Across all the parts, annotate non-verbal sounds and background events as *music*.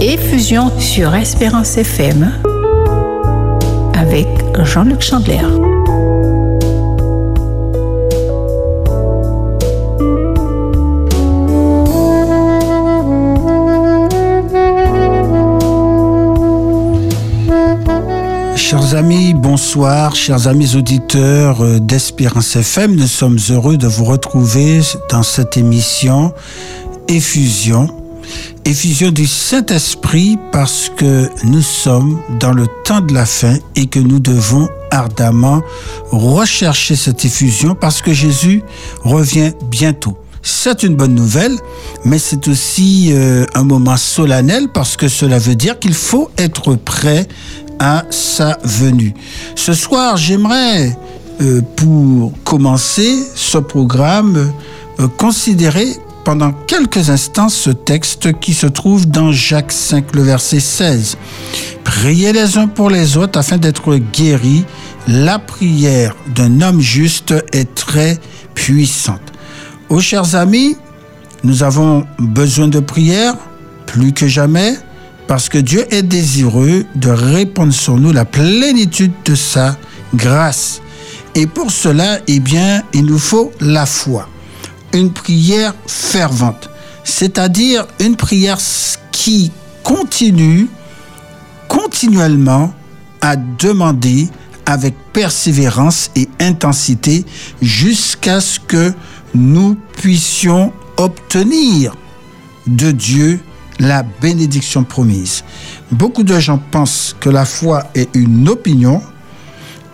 Effusion sur Espérance FM avec Jean-Luc Chandler. Chers amis, bonsoir, chers amis auditeurs euh, d'Espérance FM, nous sommes heureux de vous retrouver dans cette émission Effusion. Effusion du Saint-Esprit parce que nous sommes dans le temps de la fin et que nous devons ardemment rechercher cette effusion parce que Jésus revient bientôt. C'est une bonne nouvelle, mais c'est aussi euh, un moment solennel parce que cela veut dire qu'il faut être prêt à sa venue. Ce soir, j'aimerais, euh, pour commencer ce programme, euh, considérer pendant quelques instants ce texte qui se trouve dans Jacques 5, le verset 16. Priez les uns pour les autres afin d'être guéris. La prière d'un homme juste est très puissante. Oh chers amis, nous avons besoin de prière plus que jamais parce que Dieu est désireux de répondre sur nous la plénitude de sa grâce. Et pour cela, eh bien, il nous faut la foi. Une prière fervente, c'est-à-dire une prière qui continue continuellement à demander avec persévérance et intensité jusqu'à ce que nous puissions obtenir de Dieu la bénédiction promise. Beaucoup de gens pensent que la foi est une opinion.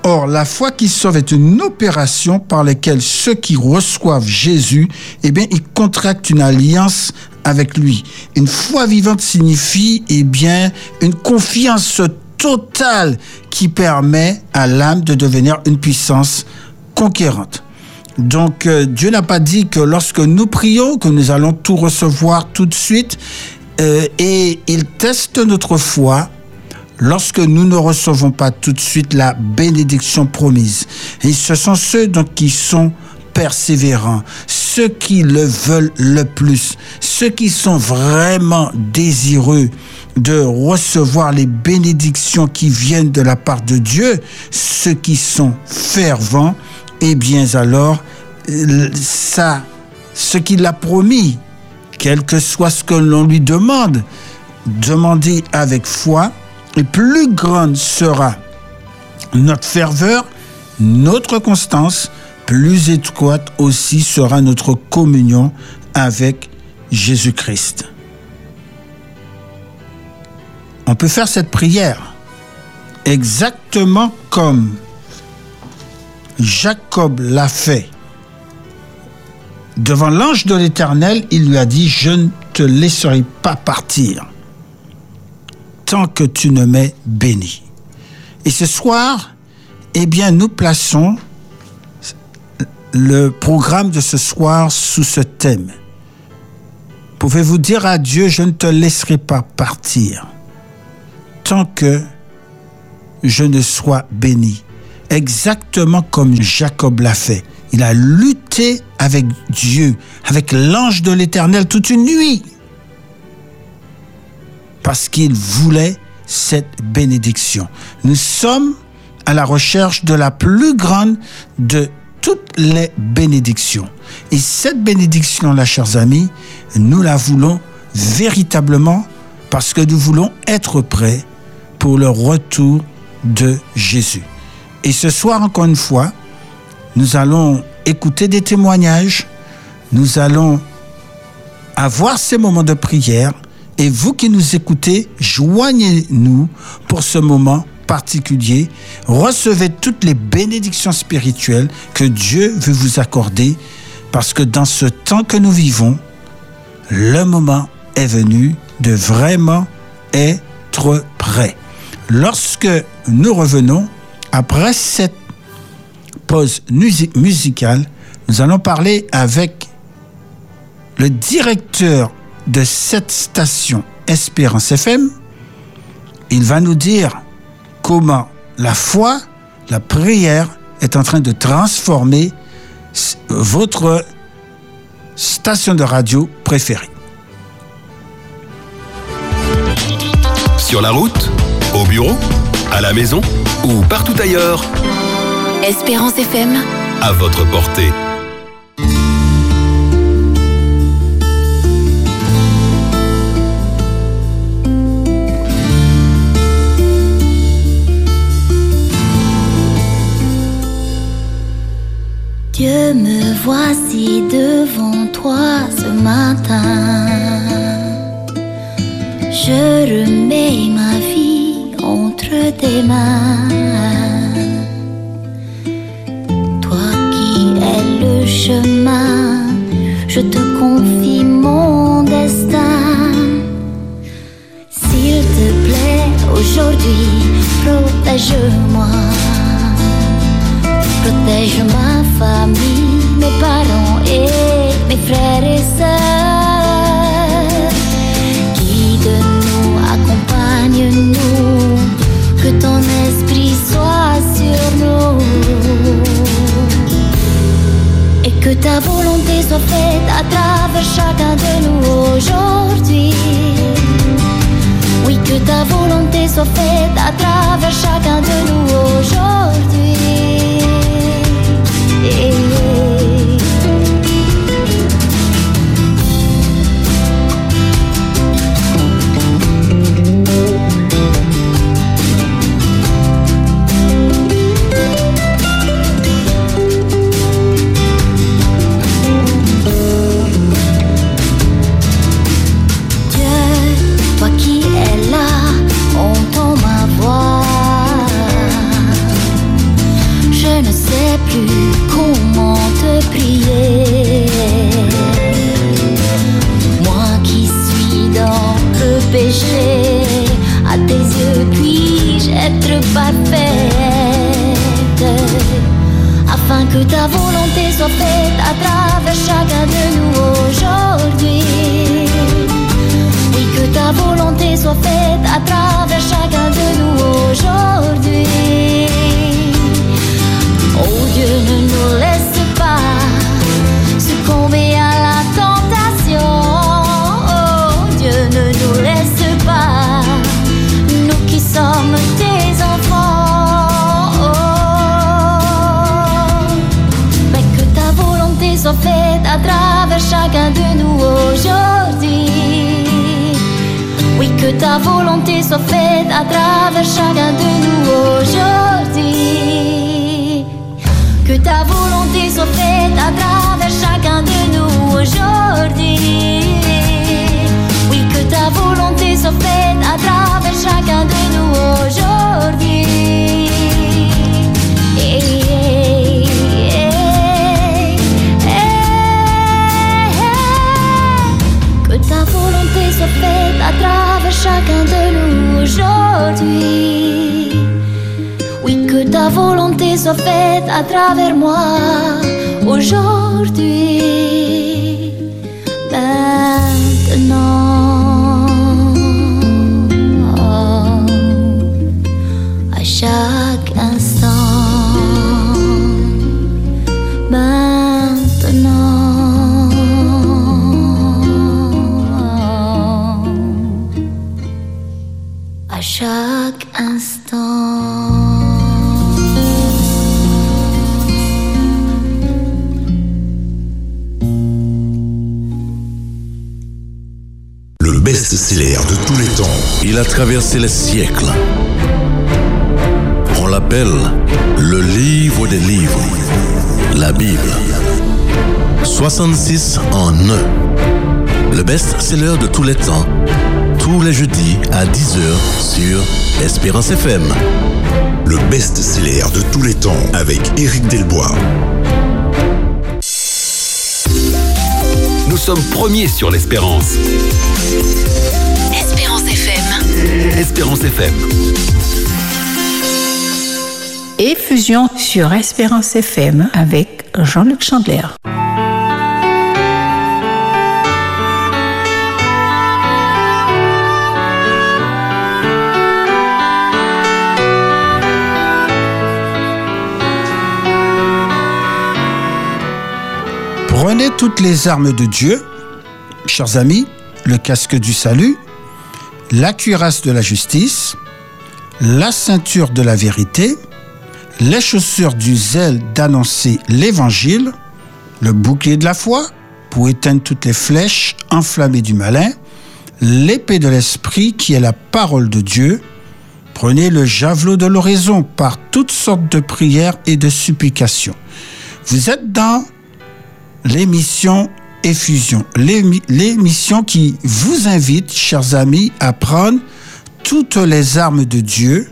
Or, la foi qui sauve est une opération par laquelle ceux qui reçoivent Jésus, eh bien, ils contractent une alliance avec lui. Une foi vivante signifie, eh bien, une confiance totale qui permet à l'âme de devenir une puissance conquérante. Donc, euh, Dieu n'a pas dit que lorsque nous prions, que nous allons tout recevoir tout de suite. Euh, et il teste notre foi lorsque nous ne recevons pas tout de suite la bénédiction promise. Et ce sont ceux donc qui sont persévérants, ceux qui le veulent le plus, ceux qui sont vraiment désireux de recevoir les bénédictions qui viennent de la part de Dieu, ceux qui sont fervents, eh bien alors, ça, ce qu'il a promis, quel que soit ce que l'on lui demande, demandez avec foi, et plus grande sera notre ferveur, notre constance, plus étroite aussi sera notre communion avec Jésus-Christ. On peut faire cette prière exactement comme Jacob l'a fait. Devant l'ange de l'Éternel, il lui a dit, je ne te laisserai pas partir tant que tu ne m'es béni. Et ce soir, eh bien, nous plaçons le programme de ce soir sous ce thème. Pouvez-vous dire à Dieu, je ne te laisserai pas partir tant que je ne sois béni, exactement comme Jacob l'a fait. Il a lutté avec Dieu, avec l'ange de l'Éternel toute une nuit, parce qu'il voulait cette bénédiction. Nous sommes à la recherche de la plus grande de toutes les bénédictions. Et cette bénédiction-là, chers amis, nous la voulons véritablement parce que nous voulons être prêts pour le retour de Jésus. Et ce soir, encore une fois, nous allons écouter des témoignages, nous allons avoir ces moments de prière et vous qui nous écoutez, joignez-nous pour ce moment particulier. Recevez toutes les bénédictions spirituelles que Dieu veut vous accorder parce que dans ce temps que nous vivons, le moment est venu de vraiment être prêt. Lorsque nous revenons, après cette pause musicale, nous allons parler avec le directeur de cette station Espérance FM. Il va nous dire comment la foi, la prière est en train de transformer votre station de radio préférée. Sur la route Au bureau À la maison Ou partout ailleurs Espérance FM. À votre portée. Dieu, me voici devant toi ce matin. Je remets ma vie entre tes mains. Mais que ta volonté soit faite à travers chacun de nous aujourd'hui. Oui, que ta volonté soit faite à travers chacun de nous aujourd'hui. Que ta volonté soit faite à travers à travers chacun de nous aujourd'hui. Que ta volonté soit faite à travers chacun de nous aujourd'hui. Oui, que ta volonté soit faite à travers moi aujourd'hui. Maintenant, Il a traversé les siècles. On l'appelle le livre des livres, la Bible. 66 en un. Le best-seller de tous les temps, tous les jeudis à 10h sur Espérance FM. Le best-seller de tous les temps avec Éric Delbois. Nous sommes premiers sur l'espérance. Espérance FM. Et fusion sur Espérance FM avec Jean-Luc Chandler. Prenez toutes les armes de Dieu, chers amis, le casque du salut, la cuirasse de la justice, la ceinture de la vérité, les chaussures du zèle d'annoncer l'évangile, le bouclier de la foi pour éteindre toutes les flèches enflammées du malin, l'épée de l'esprit qui est la parole de Dieu. Prenez le javelot de l'oraison par toutes sortes de prières et de supplications. Vous êtes dans l'émission Effusion, l'émi- l'émission qui vous invite, chers amis, à prendre toutes les armes de Dieu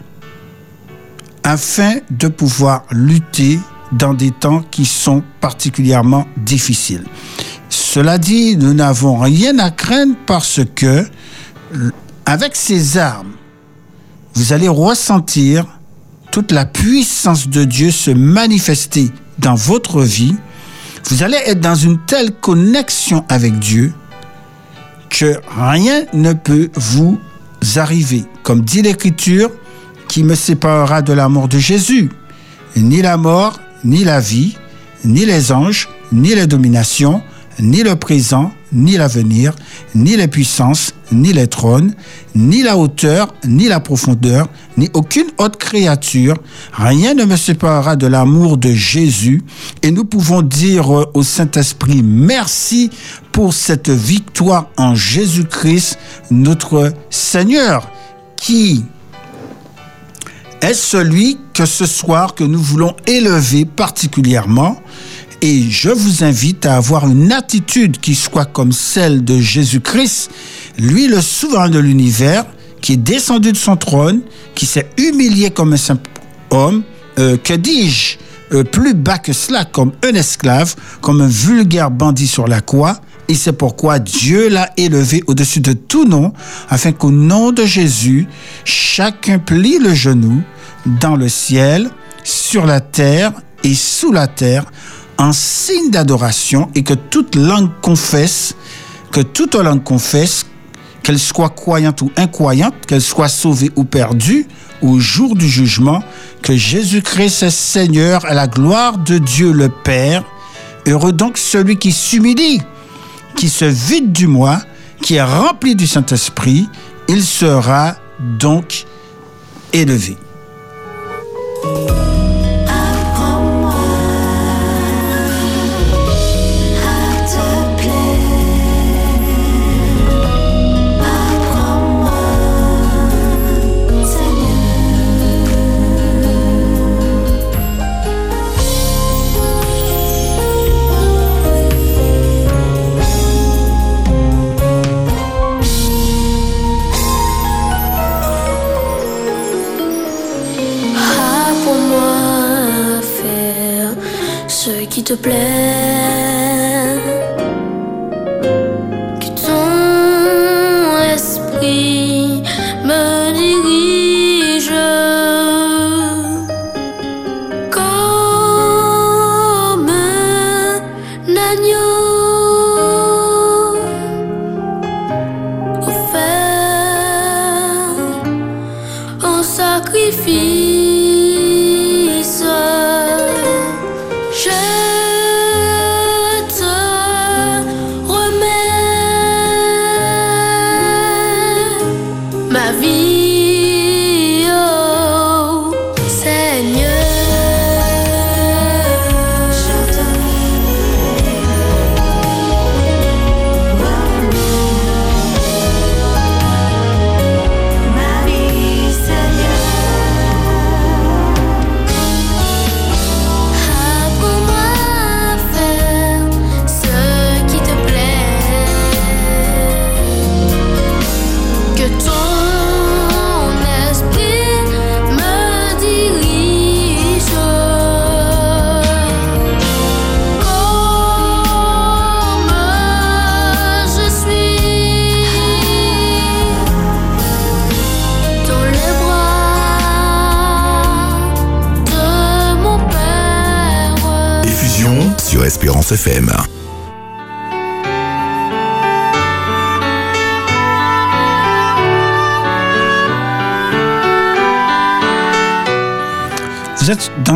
afin de pouvoir lutter dans des temps qui sont particulièrement difficiles. Cela dit, nous n'avons rien à craindre parce que avec ces armes, vous allez ressentir toute la puissance de Dieu se manifester dans votre vie. Vous allez être dans une telle connexion avec Dieu que rien ne peut vous arriver. Comme dit l'Écriture, qui me séparera de l'amour de Jésus. Ni la mort, ni la vie, ni les anges, ni les dominations, ni le présent, ni l'avenir, ni les puissances, ni les trônes, ni la hauteur, ni la profondeur, ni aucune autre créature. Rien ne me séparera de l'amour de Jésus. Et nous pouvons dire au Saint-Esprit merci pour cette victoire en Jésus-Christ, notre Seigneur, qui est celui que ce soir que nous voulons élever particulièrement. Et je vous invite à avoir une attitude qui soit comme celle de Jésus-Christ, lui le souverain de l'univers, qui est descendu de son trône, qui s'est humilié comme un simple homme, euh, que dis-je, euh, plus bas que cela, comme un esclave, comme un vulgaire bandit sur la croix. Et c'est pourquoi Dieu l'a élevé au-dessus de tout nom, afin qu'au nom de Jésus, chacun plie le genou dans le ciel, sur la terre et sous la terre, en signe d'adoration, et que toute langue confesse, que toute langue confesse, qu'elle soit croyante ou incroyante, qu'elle soit sauvée ou perdue, au jour du jugement, que Jésus-Christ est Seigneur à la gloire de Dieu le Père. Heureux donc celui qui s'humilie, qui se vide du moi, qui est rempli du Saint-Esprit, il sera donc élevé. Ce qui te plaît.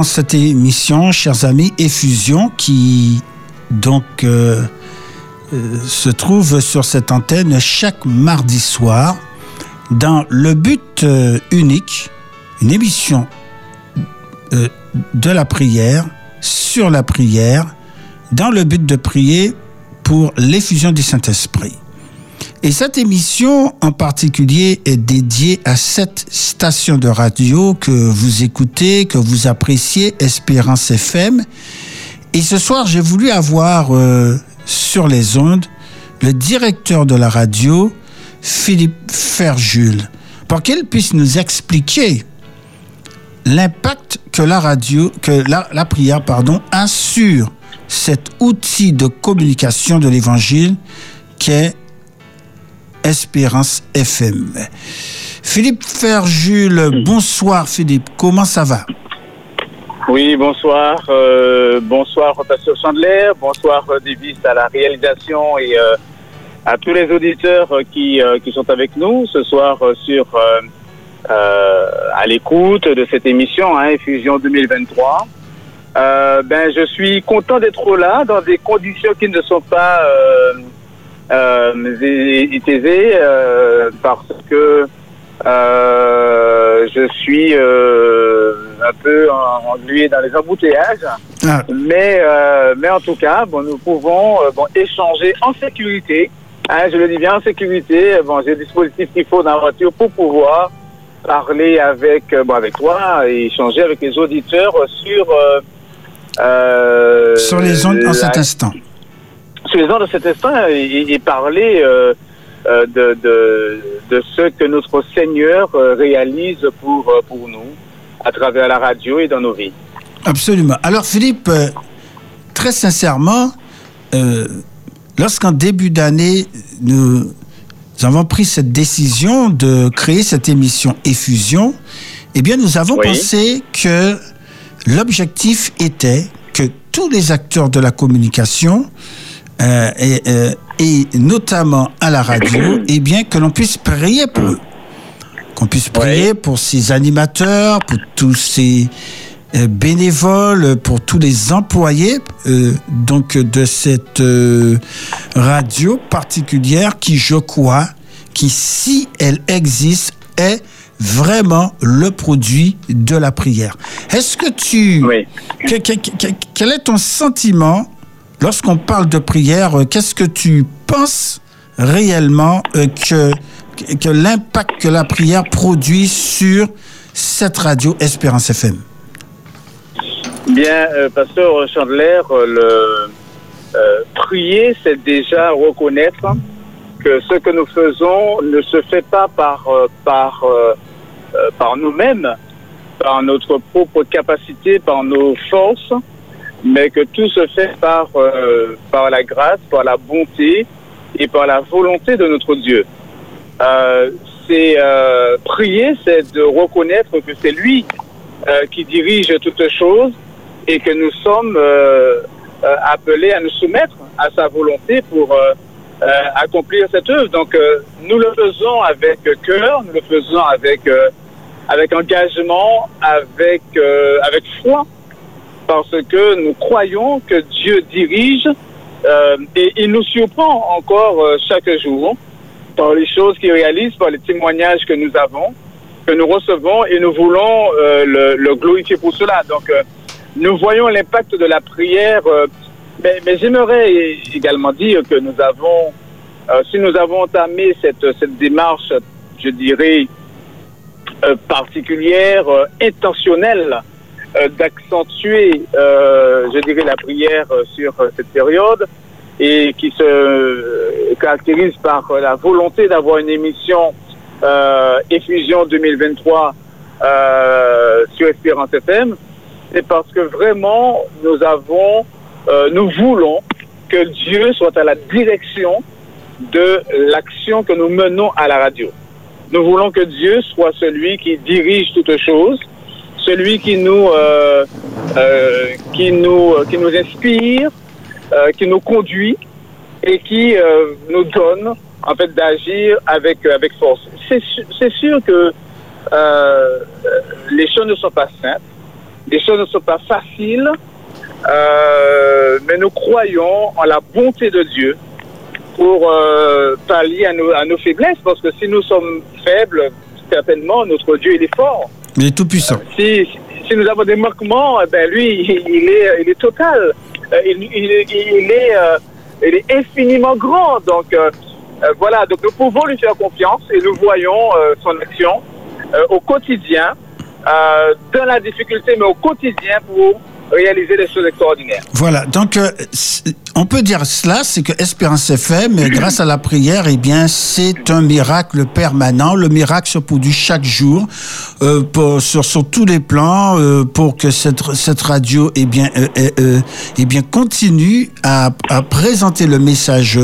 Cette émission, chers amis, Effusion, qui donc euh, euh, se trouve sur cette antenne chaque mardi soir. dans le but euh, unique, une émission de la prière, sur la prière, dans le but de prier pour l'effusion du Saint-Esprit. Et cette émission en particulier est dédiée à cette station de radio que vous écoutez, que vous appréciez, Espérance FM. Et ce soir, j'ai voulu avoir euh, sur les ondes le directeur de la radio, Philippe Ferjul, pour qu'il puisse nous expliquer l'impact que la radio, que la, prière, pardon, a sur cet outil de communication de l'évangile qu'est Espérance FM. Philippe Ferjul, bonsoir Philippe, comment ça va? Oui, bonsoir. Euh, bonsoir, Pasteur Chandler. Bonsoir, euh, Davis, à la réalisation et euh, à tous les auditeurs euh, qui, euh, qui sont avec nous ce soir sur à l'écoute de cette émission, hein, Fusion 2023. Euh, ben, je suis content d'être là dans des conditions qui ne sont pas euh, euh, aisées euh, parce que euh, je suis euh, un peu en- englué dans les embouteillages. Ah, Mais, euh, mais en tout cas, bon, nous pouvons euh, bon, échanger en sécurité. Hein, je le dis bien en sécurité. Bon, j'ai le dispositif qu'il faut dans la voiture pour pouvoir parler avec, euh, bon, avec toi et échanger avec les auditeurs sur. euh, euh, Sur les ondes en cet instant. Sur les ondes de cet instant et, et parler euh, euh, de, de, de ce que notre Seigneur euh, réalise pour, pour nous à travers la radio et dans nos vies. Absolument. Alors Philippe, très sincèrement, euh, lorsqu'en début d'année, nous avons pris cette décision de créer cette émission Effusion, eh bien nous avons Oui. pensé que l'objectif était que tous les acteurs de la communication, euh, et, euh, et notamment à la radio, *coughs* eh bien que l'on puisse prier pour eux. Qu'on puisse prier pour ces animateurs, pour tous ces euh, bénévoles, pour tous les employés euh, donc de cette euh, radio particulière qui, je crois, qui si elle existe, est vraiment le produit de la prière. Est-ce que tu... Oui. Que- que- que- quel est ton sentiment lorsqu'on parle de prière euh, Qu'est-ce que tu penses réellement euh, que, l'impact que la prière produit sur cette radio Espérance FM Bien, euh, Pasteur Chandler, le prier, c'est déjà reconnaître que ce que nous faisons ne se fait pas par nous-mêmes, par notre propre capacité, par nos forces, mais que tout se fait par euh, par la grâce, par la bonté et par la volonté de notre Dieu. Euh, c'est euh, prier, c'est de reconnaître que c'est lui euh, qui dirige toutes choses et que nous sommes euh, euh, appelés à nous soumettre à sa volonté pour accomplir cette œuvre. Donc, nous le faisons avec cœur, nous le faisons avec avec engagement, avec avec foi, parce que nous croyons que Dieu dirige euh, et il nous surprend encore euh, chaque jour par les choses qu'il réalise, par les témoignages que nous avons, que nous recevons et nous voulons euh, le, glorifier pour cela. Donc, nous voyons l'impact de la prière, mais, mais j'aimerais également dire que nous avons, si nous avons entamé cette, cette démarche, je dirais, particulière, intentionnelle, d'accentuer, euh, je dirais, la prière euh, sur euh, cette période et qui se euh, caractérise par euh, la volonté d'avoir une émission euh, Effusion 2023 euh, sur Espérance FM, c'est parce que vraiment nous avons, euh, nous voulons que Dieu soit à la direction de l'action que nous menons à la radio. Nous voulons que Dieu soit celui qui dirige toutes choses, celui qui nous, euh, euh, qui nous, qui nous inspire, euh, qui nous conduit et qui nous donne en fait d'agir avec avec force. C'est sûr que les choses ne sont pas simples, les choses ne sont pas faciles, mais nous croyons en la bonté de Dieu pour pallier à nos, à nos faiblesses, parce que si nous sommes faibles, certainement, notre Dieu, est fort. Il est tout puissant. Si, nous avons des manquements, eh ben lui, il est, il est total. Euh, Il, est, euh, il est infiniment grand. Donc euh, euh, voilà, donc nous pouvons lui faire confiance et nous voyons euh, son action euh, au quotidien, euh, dans la difficulté, mais au quotidien pour réaliser des choses extraordinaires. Voilà, donc euh, on peut dire cela, c'est que Espérance FM, euh, grâce à la prière, eh bien, c'est un miracle permanent. Le miracle se produit chaque jour euh, sur, tous les plans pour que cette, radio, eh bien, eh bien, continue à, à présenter le message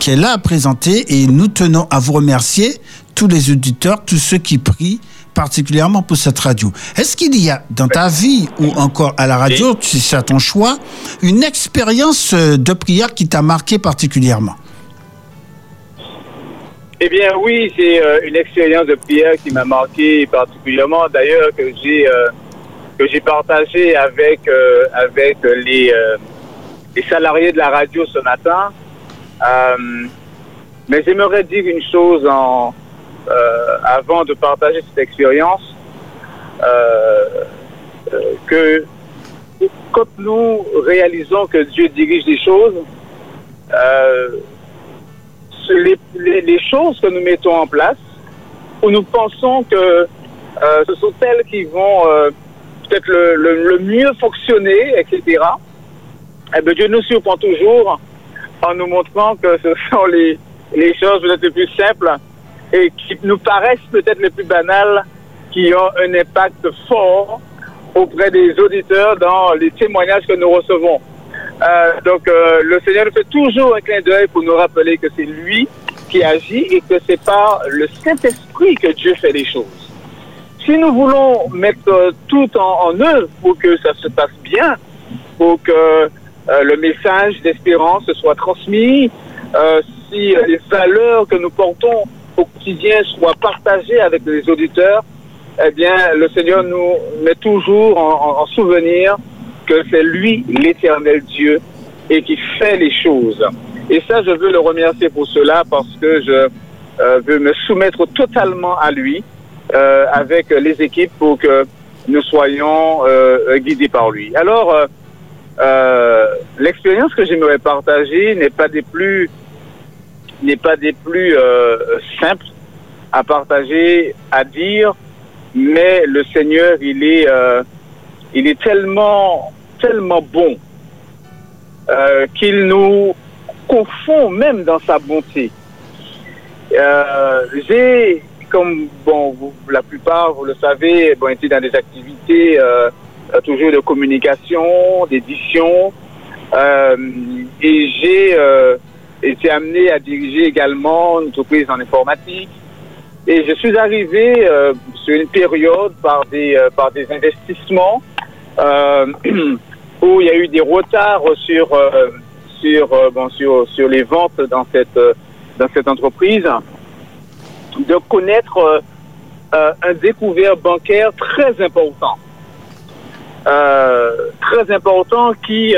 qu'elle a à présenter et nous tenons à vous remercier tous les auditeurs, tous ceux qui prient particulièrement pour cette radio. Est-ce qu'il y a dans ta vie ou encore à la radio, si c'est à ton choix, une expérience euh, de prière qui t'a marqué particulièrement? Eh bien, oui, c'est euh, une expérience de prière qui m'a marqué particulièrement. D'ailleurs, que j'ai euh, que j'ai partagé avec euh, avec les les salariés de la radio ce matin. Mais j'aimerais dire une chose en avant de partager cette expérience euh, euh, que quand nous réalisons que Dieu dirige les choses. Euh, les, choses que nous mettons en place, où nous pensons que euh, ce sont elles qui vont euh, peut-être le, mieux fonctionner, etc. Eh bien, Dieu nous surprend toujours en nous montrant que ce sont les, les choses peut-être les plus simples et qui nous paraissent peut-être les plus banales qui ont un impact fort auprès des auditeurs dans les témoignages que nous recevons. Euh, donc, euh, le Seigneur nous fait toujours un clin d'œil pour nous rappeler que c'est lui qui agit et que c'est par le Saint-Esprit que Dieu fait les choses. Si nous voulons mettre tout en, en œuvre pour que ça se passe bien, pour que euh, le message d'espérance soit transmis, euh, si les valeurs que nous portons quotidien soient partagées avec les auditeurs, eh bien, le Seigneur nous met toujours en, en- en souvenir que c'est lui, l'éternel Dieu, et qui fait les choses. Et ça, je veux le remercier pour cela parce que je euh, veux me soumettre totalement à lui euh, avec les équipes pour que nous soyons euh, guidés par lui. Alors, l'expérience que j'aimerais partager n'est pas des plus n'est pas des plus euh, simples à partager, à dire, mais le Seigneur, il est, euh, il est tellement, tellement bon euh, qu'il nous confond même dans sa bonté. Euh, J'ai, comme bon, la plupart, vous le savez, bon, été dans des activités euh, euh, toujours de communication, d'édition, et j'ai été amené à diriger également une entreprise en informatique. Et je suis arrivé euh, sur une période par des, euh, par des investissements euh, *clears throat* où il y a eu des retards sur, euh, sur, euh, bon, sur, sur les ventes dans cette, euh, dans cette entreprise, de connaître un découvert bancaire très important. Très important qui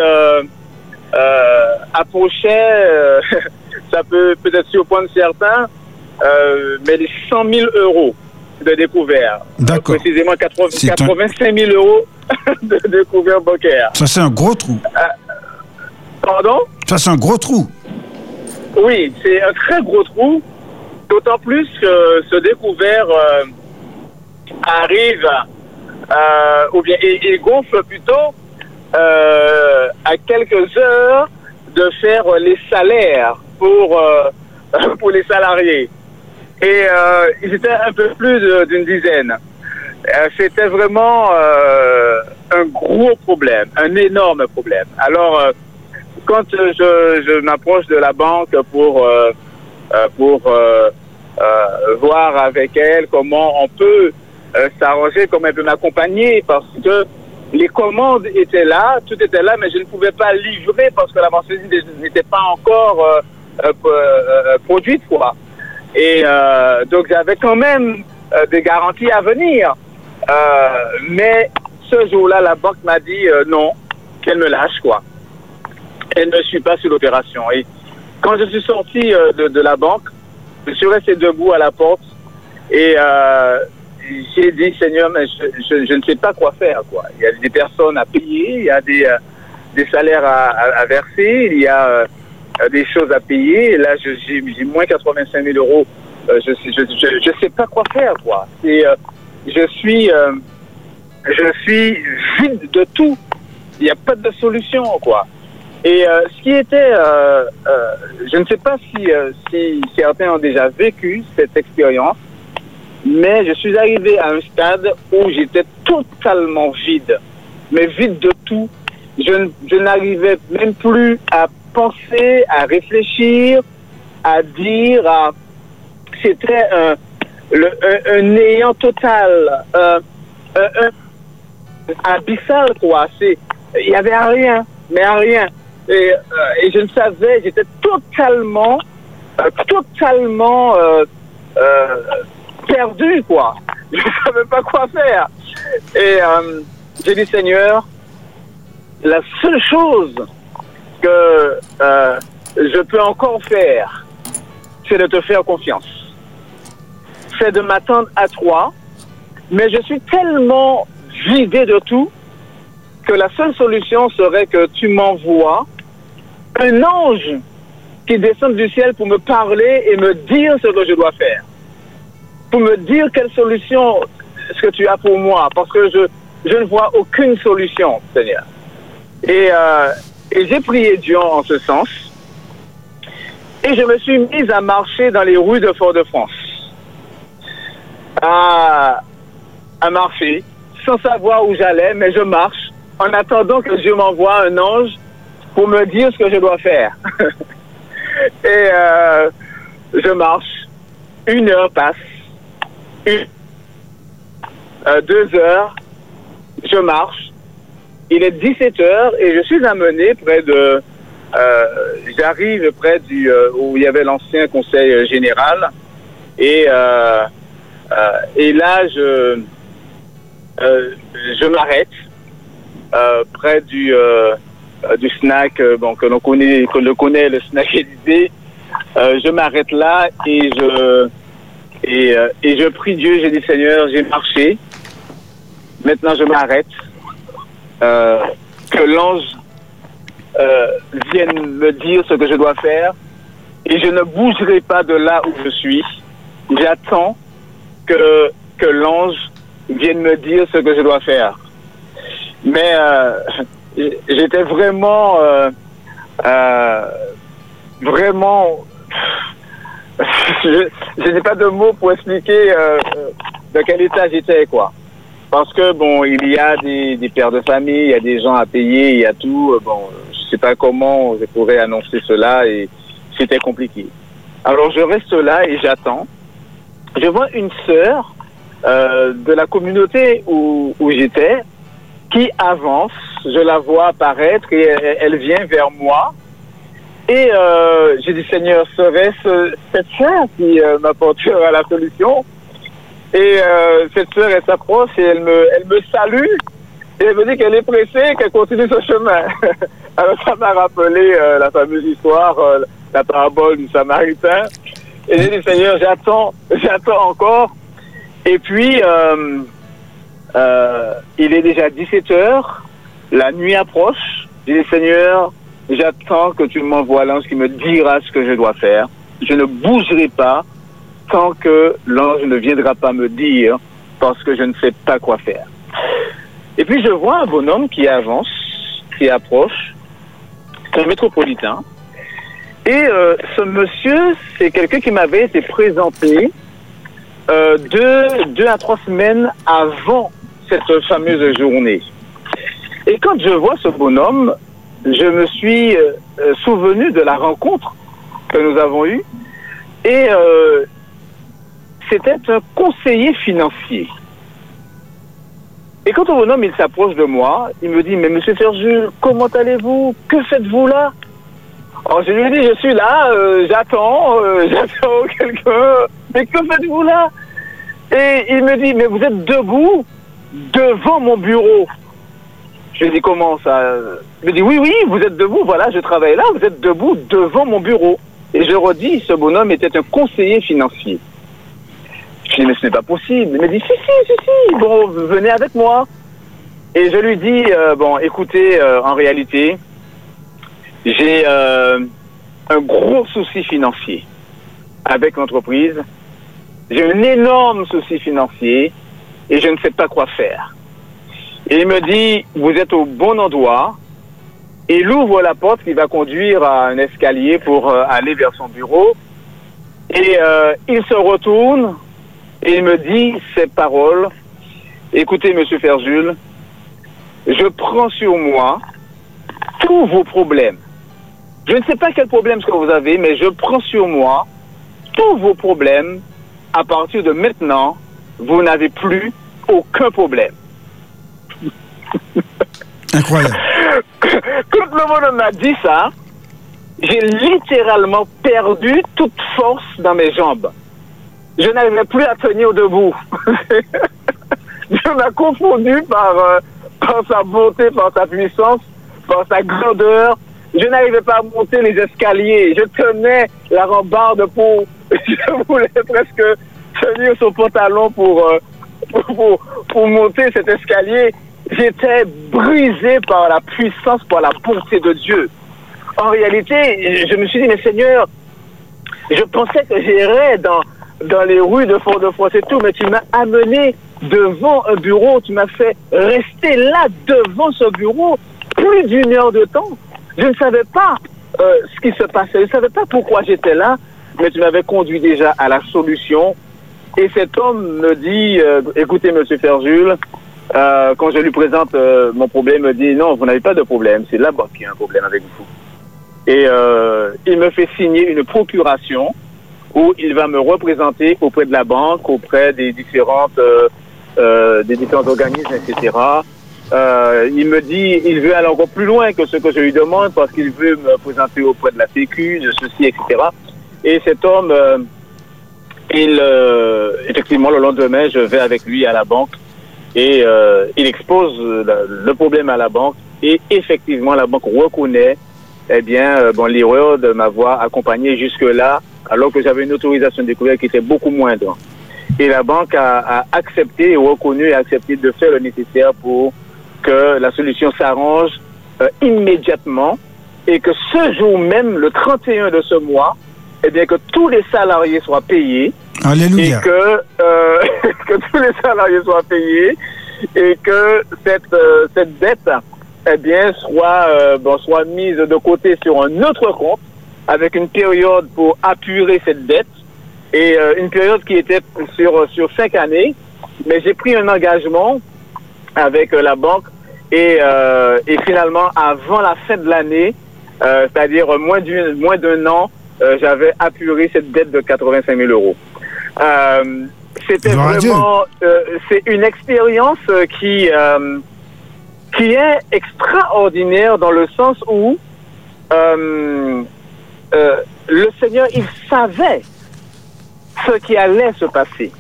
euh, euh, approchait, euh, *laughs* ça peut peut-être surprendre certains, euh, mais les 100 000 euros de découvert. D'accord. Précisément 80 C'est un- 85 000 euros *laughs* de découvert bancaire. Ça, c'est un gros trou. Pardon? Ça, c'est un gros trou. Oui, c'est un très gros trou, d'autant plus que ce découvert euh, arrive, euh, ou bien il gonfle plutôt euh, à quelques heures de faire les salaires pour, euh, *laughs* pour les salariés. Et euh, ils étaient un peu plus d'une dizaine. Euh, C'était vraiment euh, un gros problème, un énorme problème. Alors, euh, quand je, je m'approche de la banque pour, pour voir avec elle comment on peut s'arranger, comment elle peut m'accompagner, parce que les commandes étaient là, tout était là, mais je ne pouvais pas livrer parce que la marchandise n'était pas encore euh, euh, euh, produite, quoi. Et donc j'avais quand même des garanties à venir. Mais ce jour-là, la banque m'a dit non, qu'elle me lâche, quoi. Elle ne suit pas sur l'opération. Et quand je suis sorti de, de la banque, je suis resté debout à la porte et j'ai dit, Seigneur, je, ne sais pas quoi faire. Il y a des personnes à payer, il y a des, euh, salaires à, verser, il y a euh, des choses à payer. Et là, j'ai moins 85 000 euros. Euh, je ne sais pas quoi faire. Je suis... vide de tout. Il n'y a pas de solution. Et ce qui était, je ne sais pas si certains ont déjà vécu cette expérience, mais je suis arrivé à un stade où j'étais totalement vide, mais vide de tout. Je, n'arrivais même plus à penser, à réfléchir, à dire, à... C'était un, un, néant total, euh, un- abyssal, quoi. Il y avait rien, mais rien. Et, euh, je ne savais, j'étais totalement, euh, totalement perdu, quoi. *laughs* Je ne savais pas quoi faire. Et euh, j'ai dit, Seigneur, la seule chose que euh, je peux encore faire, c'est de te faire confiance. C'est de m'attendre à toi. Mais je suis tellement vidé de tout que la seule solution serait que tu m'envoies un ange qui descende du ciel pour me parler et me dire ce que je dois faire. Pour me dire quelle solution ce que tu as pour moi. Parce que je, je ne vois aucune solution, Seigneur. Et, euh, et j'ai prié Dieu en ce sens. Et je me suis mise à marcher dans les rues de Fort-de-France. À, à marcher sans savoir où j'allais, mais je marche en attendant que Dieu m'envoie un ange pour me dire ce que je dois faire. *laughs* Et euh, je marche, une heure passe, une, euh, deux heures, je marche, il est 17 heures et je suis amené près de... euh, J'arrive près du euh, où il y avait l'ancien conseil général et, et là je, je m'arrête près du, du snack bon, que l'on connaît, que l'on connaît, le snack Élysée. Je m'arrête là et je, et, euh, et je prie Dieu, j'ai dit Seigneur, j'ai marché. Maintenant je m'arrête. Euh, que l'ange euh, vienne me dire ce que je dois faire. Et je ne bougerai pas de là où je suis. J'attends que, que l'ange vienne me dire ce que je dois faire. Mais euh, j'étais vraiment, euh, euh, vraiment, je, n'ai pas de mots pour expliquer euh, euh, de quel état j'étais, quoi. Parce que bon, il y a des, des pères de famille, il y a des gens à payer, il y a tout. euh, Bon, je sais pas comment je pourrais annoncer cela et c'était compliqué. Alors je reste là et j'attends. Je vois une sœur euh, de la communauté où, où j'étais qui avance. Je la vois apparaître et elle vient vers moi. Et euh, j'ai dit Seigneur, serait-ce cette sœur qui euh, m'apportera la solution Et euh, cette sœur, elle s'approche et elle me, elle me salue. Et elle me dit qu'elle est pressée, qu'elle continue ce chemin. *laughs* Alors ça m'a rappelé la fameuse histoire, la parabole du Samaritain. Et j'ai dit Seigneur, j'attends, *laughs* j'attends encore. Et puis, il est déjà 17 heures, la nuit approche. J'ai dit Seigneur, j'attends que tu m'envoies l'ange qui me dira ce que je dois faire. Je ne bougerai pas tant que l'ange ne viendra pas me dire parce que je ne sais pas quoi faire. Et puis je vois un bonhomme qui avance, qui approche, c'est un métropolitain. Et euh, ce monsieur, c'est quelqu'un qui m'avait été présenté euh, deux, deux à trois semaines avant cette fameuse journée. Et quand je vois ce bonhomme, je me suis euh, euh, souvenu de la rencontre que nous avons eue. Et euh, c'était un conseiller financier. Et quand le bonhomme il s'approche de moi, il me dit Mais monsieur Serge, comment allez-vous? Que faites-vous là? Alors je lui dit Je suis là, j'attends, *laughs* j'attends quelqu'un. Mais que faites-vous là? Et il me dit Mais vous êtes debout devant mon bureau. Je lui dit Comment ça? Il me dit Oui, oui, vous êtes debout, voilà, je travaille là, vous êtes debout devant mon bureau. Et je redis, ce bonhomme était un conseiller financier. Je dis, mais ce n'est pas possible. Il me dit, si, si, si, si, bon, venez avec moi. Et je lui dis, euh, bon, écoutez, euh, en réalité, j'ai euh, un gros souci financier avec l'entreprise. J'ai un énorme souci financier et je ne sais pas quoi faire. Et il me dit, vous êtes au bon endroit. Et il ouvre la porte qui va conduire à un escalier pour euh, aller vers son bureau. Et euh, il se retourne et il me dit ces paroles. Écoutez, Monsieur Ferjul, je prends sur moi tous vos problèmes. Je ne sais pas quel problème ce que vous avez, mais je prends sur moi tous vos problèmes. À partir de maintenant, vous n'avez plus aucun problème. *laughs* Incroyable. Quand le bonhomme m'a dit ça, j'ai littéralement perdu toute force dans mes jambes. Je n'arrivais plus à tenir debout. *laughs* Dieu m'a confondu par, euh, par sa bonté, par sa puissance, par sa grandeur. Je n'arrivais pas à monter les escaliers. Je tenais la rambarde pour... *laughs* Je voulais presque tenir son pantalon pour, euh, pour, pour monter cet escalier. J'étais brisé par la puissance, par la bonté de Dieu. En réalité, je me suis dit, mais Seigneur, je pensais que j'irais dans, dans les rues de Fort-de-France et tout, mais tu m'as amené devant un bureau, tu m'as fait rester là devant ce bureau plus d'une heure de temps. Je ne savais pas euh, ce qui se passait, je ne savais pas pourquoi j'étais là, mais tu m'avais conduit déjà à la solution. Et cet homme me dit, euh, écoutez, Monsieur Ferjul, euh, quand je lui présente euh, mon problème, il me dit, non, vous n'avez pas de problème, c'est la banque qui a un problème avec vous. Et euh, il me fait signer une procuration où il va me représenter auprès de la banque, auprès des différentes, euh, euh, des différents organismes, etc. Euh, il me dit, il veut aller encore plus loin que ce que je lui demande parce qu'il veut me présenter auprès de la Sécu, de ceci, etc. Et cet homme, il, effectivement, le lendemain, je vais avec lui à la banque et euh, il expose le, problème à la banque. Et effectivement, la banque reconnaît eh bien, euh, bon, l'erreur de m'avoir accompagné jusque-là, alors que j'avais une autorisation de découverte qui était beaucoup moindre. Et la banque a, a accepté et reconnu et accepté de faire le nécessaire pour que la solution s'arrange euh, immédiatement. Et que ce jour même, le 31 de ce mois, eh bien, que tous les salariés soient payés Et que, euh, *laughs* que tous les salariés soient payés et que cette, euh, dette eh bien, soit, euh, soit mise de côté sur un autre compte avec une période pour apurer cette dette et une période qui était sur, sur cinq années. Mais j'ai pris un engagement avec la banque et, et finalement, avant la fin de l'année, c'est-à-dire moins d'un an, j'avais apuré cette dette de 85 000 euros. Euh, C'était vraiment, euh, c'est une expérience euh, qui euh, qui est extraordinaire dans le sens où euh, euh, le Seigneur, il savait ce qui allait se passer.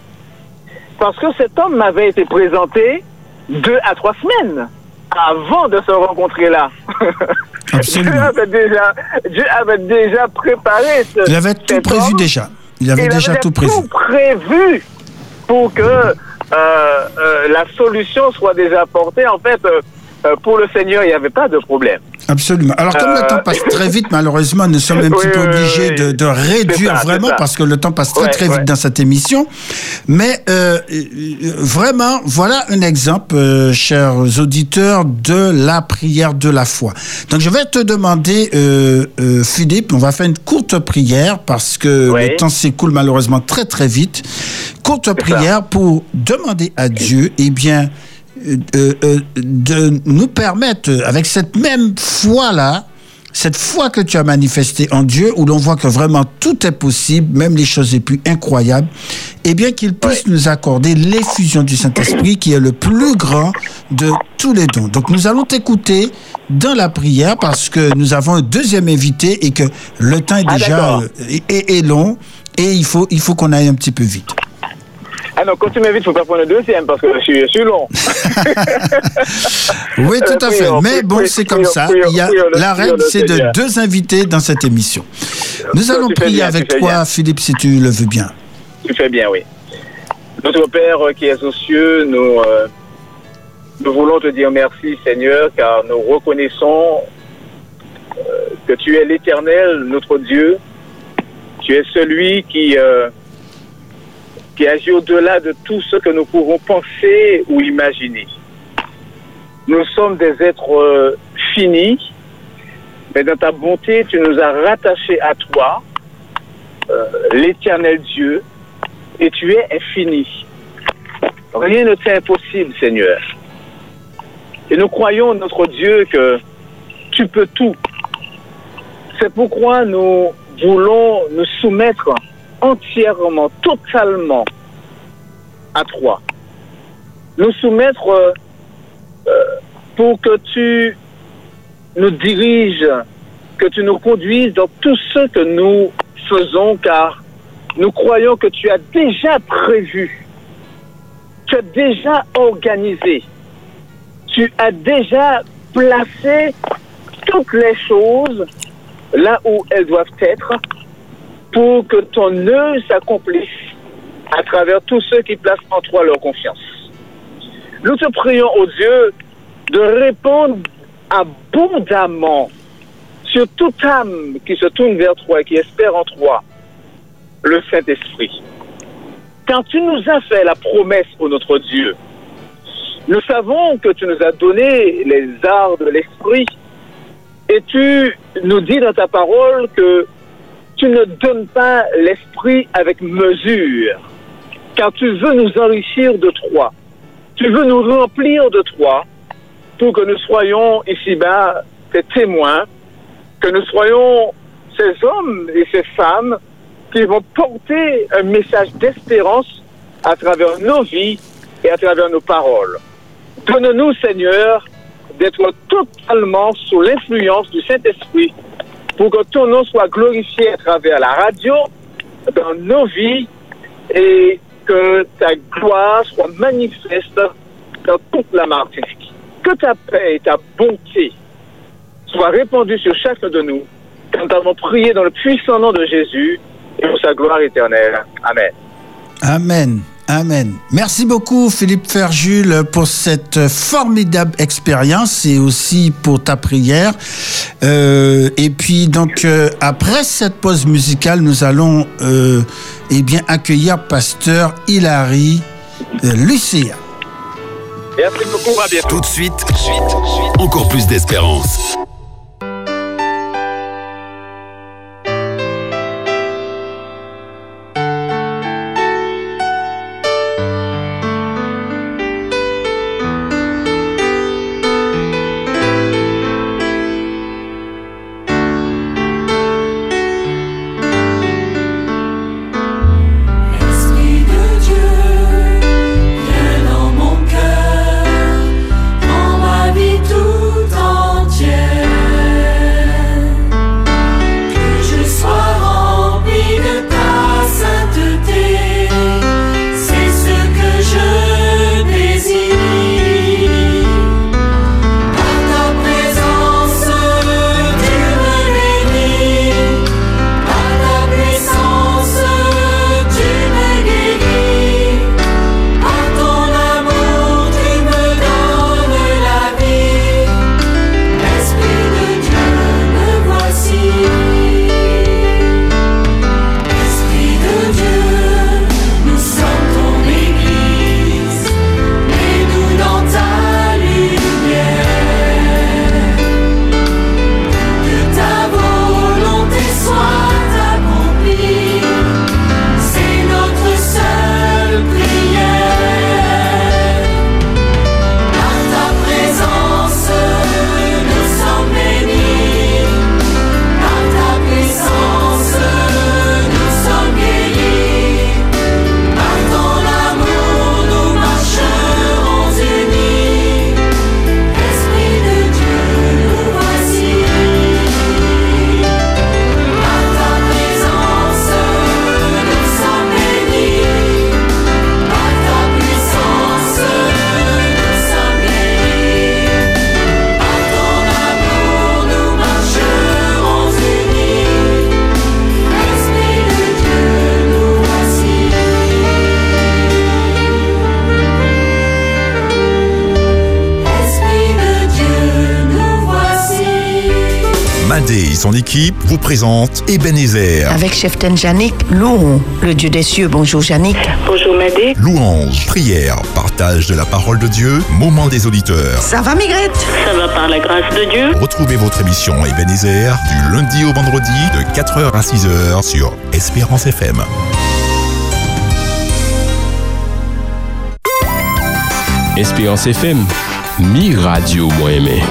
Parce que cet homme m'avait été présenté deux à trois semaines avant de se rencontrer là. *laughs* Dieu avait déjà, Dieu avait déjà préparé ce, Il avait tout prévu homme. déjà. Il avait Il déjà avait tout prévu. tout prévu pour que euh, euh, la solution soit déjà portée. En fait, euh, pour le Seigneur, il n'y avait pas de problème. Absolument. Alors, comme le Euh, temps passe très vite, malheureusement, nous sommes un *laughs* petit peu obligés oui. de, de réduire ça, vraiment parce que le temps passe très Ouais, très vite ouais. dans cette émission. Mais euh, euh, vraiment, voilà un exemple, euh, chers auditeurs, de la prière de la foi. Donc, je vais te demander, euh, euh, Philippe, on va faire une courte prière parce que le temps s'écoule malheureusement très très vite. Courte prière pour demander à Dieu, eh bien, euh, euh, euh, de nous permettre, euh, avec cette même foi-là, cette foi que tu as manifestée en Dieu, où l'on voit que vraiment tout est possible, même les choses les plus incroyables, eh bien qu'il puisse nous accorder l'effusion du Saint-Esprit qui est le plus grand de tous les dons. Donc nous allons t'écouter dans la prière parce que nous avons un deuxième invité et que le temps est Ah, déjà euh, est, est long et il faut, il faut qu'on aille un petit peu vite. Ah non, quand tu m'invites, il ne faut pas prendre le deuxième parce que je suis, je suis long. *laughs* Oui, tout à Euh, fait. Mais bon, c'est comme ça. Il y a, la règle, le c'est de deux invités dans cette émission. Nous allons prier avec toi. Philippe, si tu le veux bien. Tu fais bien, oui. Notre Père euh, qui est aux cieux, nous, euh, nous voulons te dire merci, Seigneur, car nous reconnaissons euh, que tu es l'Éternel, notre Dieu. Tu es celui qui, euh, qui agit au-delà de tout ce que nous pouvons penser ou imaginer. Nous sommes des êtres euh, finis, mais dans ta bonté, tu nous as rattachés à toi, euh, l'Éternel Dieu, et tu es infini. Rien ne t'est impossible, Seigneur. Et nous croyons, notre Dieu, que tu peux tout. C'est pourquoi nous voulons nous soumettre entièrement, totalement à toi. Nous soumettre euh, euh, pour que tu nous diriges, que tu nous conduises dans tout ce que nous faisons, car nous croyons que tu as déjà prévu, tu as déjà organisé, tu as déjà placé toutes les choses là où elles doivent être pour que ton œuvre s'accomplisse à travers tous ceux qui placent en toi leur confiance. Nous te prions, ô Dieu, de répondre abondamment sur toute âme qui se tourne vers toi et qui espère en toi le Saint-Esprit. Quand tu nous as fait la promesse, ô notre Dieu, nous savons que tu nous as donné les arts de l'esprit et tu nous dis dans ta parole que tu ne donnes pas l'esprit avec mesure, car tu veux nous enrichir de toi. Tu veux nous remplir de toi pour que nous soyons ici-bas tes témoins, que nous soyons ces hommes et ces femmes qui vont porter un message d'espérance à travers nos vies et à travers nos paroles. Donne-nous, Seigneur, d'être totalement sous l'influence du Saint-Esprit pour que ton nom soit glorifié à travers la radio, dans nos vies, et que ta gloire soit manifeste dans toute la Martinique. Que ta paix et ta bonté soient répandues sur chacun de nous, quand nous avons prié dans le puissant nom de Jésus et pour sa gloire éternelle. Amen. Amen. Amen. Merci beaucoup Philippe Ferjul pour cette formidable expérience et aussi pour ta prière. Euh, et puis donc euh, après cette pause musicale, nous allons euh, eh bien accueillir pasteur Hilary euh, Lucia. Merci beaucoup, à bientôt. Tout de suite, encore plus d'espérance. Son équipe vous présentent Ebenezer, Avec chef Janik, louons le Dieu des cieux. Bonjour Janik. Bonjour Madé. louange, prière, partage de la parole de Dieu, moment des auditeurs. Ça va Migrette? Ça va par la grâce de Dieu Retrouvez votre émission Ebenezer du lundi au vendredi de 4h à 6h sur Espérance FM. Espérance FM, mi radio moi aimé.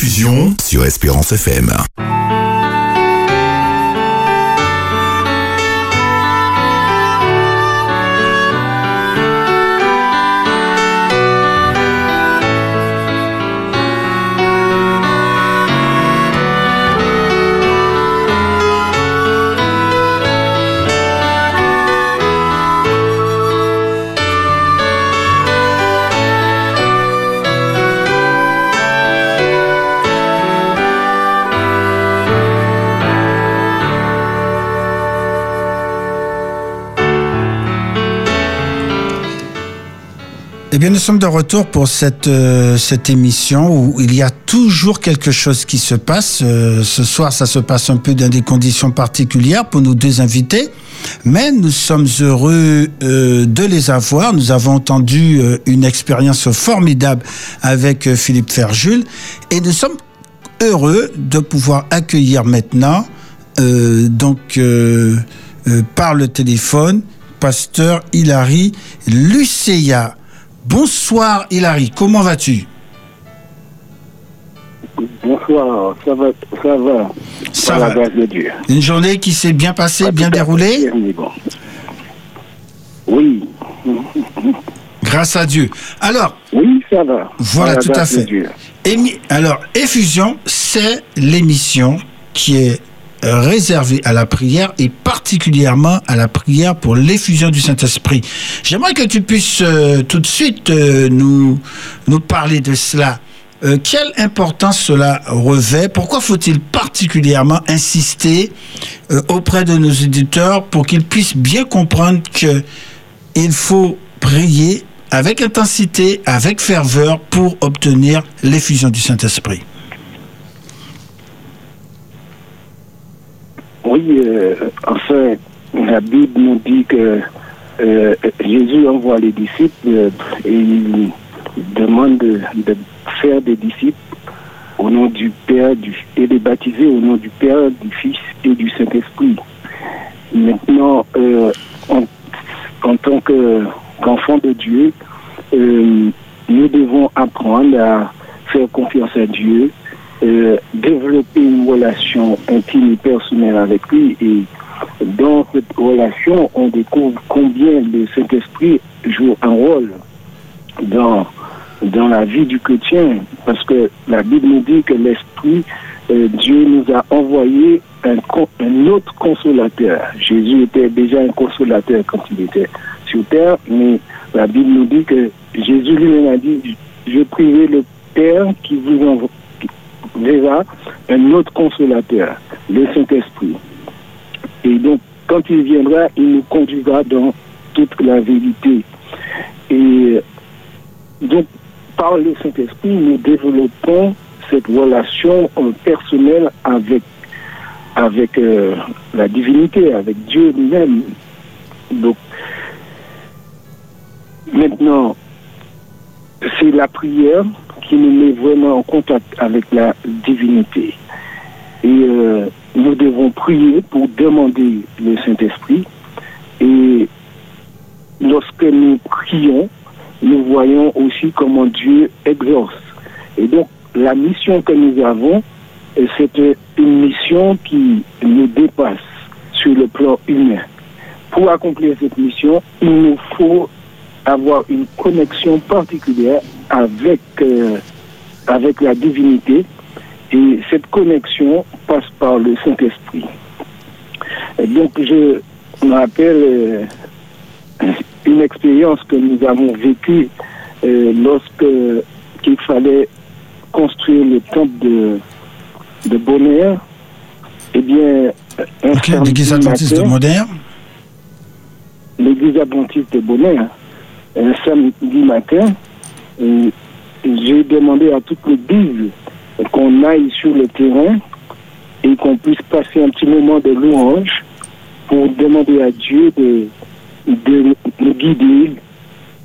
Diffusion sur Espérance FM. Eh bien, nous sommes de retour pour cette, euh, cette émission où il y a toujours quelque chose qui se passe. Euh, ce soir, ça se passe un peu dans des conditions particulières pour nos deux invités, mais nous sommes heureux euh, de les avoir. Nous avons entendu une expérience formidable avec Philippe Ferjul et nous sommes heureux de pouvoir accueillir maintenant, donc par le téléphone, pasteur Hilary Lucéa. Bonsoir Hilary, comment vas-tu? Bonsoir, ça va, ça va. Ça va. la grâce de Dieu. Une journée qui s'est bien passée, Pas bien déroulée? bon. Oui, Grâce à Dieu. Alors, oui, ça va. Voilà, tout à fait. Émi- alors Effusion, c'est l'émission qui est euh, réservée à la prière et particulièrement à la prière pour l'effusion du Saint-Esprit. J'aimerais que tu puisses euh, tout de suite euh, nous, nous parler de cela. Euh, quelle importance cela revêt? Pourquoi faut-il particulièrement insister euh, auprès de nos éditeurs pour qu'ils puissent bien comprendre que il faut prier avec intensité, avec ferveur pour obtenir l'effusion du Saint-Esprit? Oui, euh, enfin, la Bible nous dit que euh, Jésus envoie les disciples euh, et il demande de, faire des disciples au nom du Père du, et de baptiser au nom du Père, du Fils et du Saint-Esprit. Maintenant, euh, en, en tant que- qu'enfant de Dieu, nous devons apprendre à faire confiance à Dieu, développer une relation intime et personnelle avec lui. Et dans cette relation, on découvre combien le Saint-Esprit joue un rôle dans, dans la vie du chrétien. Parce que la Bible nous dit que l'Esprit, euh, Dieu nous a envoyé un, un autre consolateur. Jésus était déjà un consolateur quand il était sur terre, mais la Bible nous dit que Jésus lui-même a dit, je prierai le Père qui vous enverra un autre consolateur, le Saint-Esprit. Et donc, quand il viendra, il nous conduira dans toute la vérité. Et donc, par le Saint-Esprit, nous développons cette relation euh, personnelle avec, avec euh, la divinité, avec Dieu lui-même. Donc, maintenant, c'est la prière qui nous met vraiment en contact avec la divinité. Et euh, nous devons prier pour demander le Saint-Esprit. Et lorsque nous prions, nous voyons aussi comment Dieu exauce. Et donc, la mission que nous avons, euh, c'est une mission qui nous dépasse sur le plan humain. Pour accomplir cette mission, il nous faut avoir une connexion particulière avec, euh, avec la divinité. Et cette connexion passe par le Saint-Esprit. Et Donc, je me rappelle euh, une expérience que nous avons vécue euh, lorsque qu'il fallait construire le temple de, de Bonheur. Eh bien, un Ok, samedi l'église adventiste de l'église adventiste de Bonheur, un samedi matin, j'ai demandé à toute l'église qu'on aille sur le terrain et qu'on puisse passer un petit moment de louange pour demander à Dieu de, de nous guider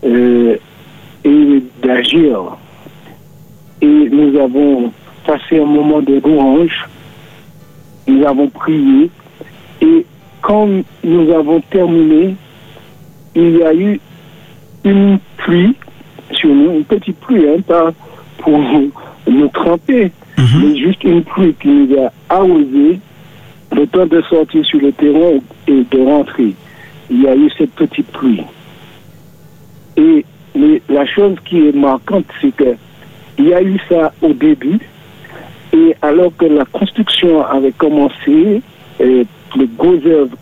euh, et d'agir. Et nous avons passé un moment de louange, nous avons prié, et quand nous avons terminé, il y a eu une pluie sur nous, une petite pluie, hein, pas pour *laughs* nous, tremper, mais juste une pluie qui nous a arrosé le temps de sortir sur le terrain et de rentrer. Il y a eu cette petite pluie. Et mais la chose qui est marquante, c'est que il y a eu ça au début, et alors que la construction avait commencé, et les gros œuvres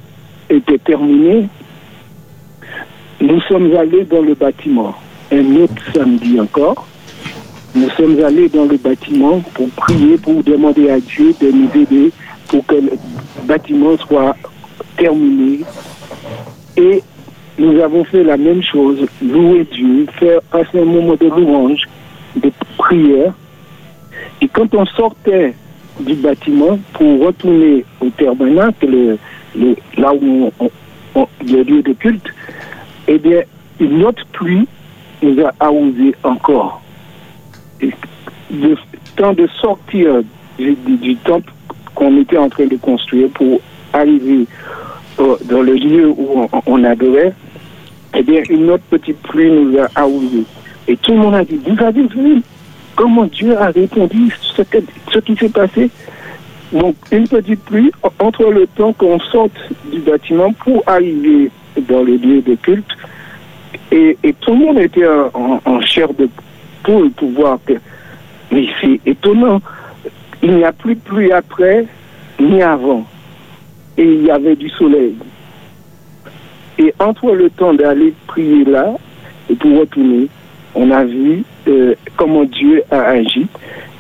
étaient terminées, nous sommes allés dans le bâtiment. Un autre samedi encore, nous sommes allés dans le bâtiment pour prier, pour demander à Dieu de nous aider pour que le bâtiment soit terminé. Et nous avons fait la même chose, louer Dieu, faire passer un moment de louange, de prière. Et quand on sortait du bâtiment pour retourner au le- là où on, on- le lieu de culte, eh bien, une autre pluie nous a arrosé encore. Et le temps de sortir du, temple qu'on était en train de construire pour arriver euh, dans le lieu où on, adorait, eh bien, une autre petite pluie nous a arrosé. Et tout le monde a dit, vous avez vu comment Dieu a répondu ce, ce qui s'est passé? Donc, une petite pluie en- entre le temps qu'on sorte du bâtiment pour arriver dans le lieu de culte. Et, tout le monde était en, chair de poule pour voir que. Mais c'est étonnant. Il n'y a plus pluie après ni avant. Et il y avait du soleil. Et entre le temps d'aller prier là et pour retourner, on a vu euh, comment Dieu a agi.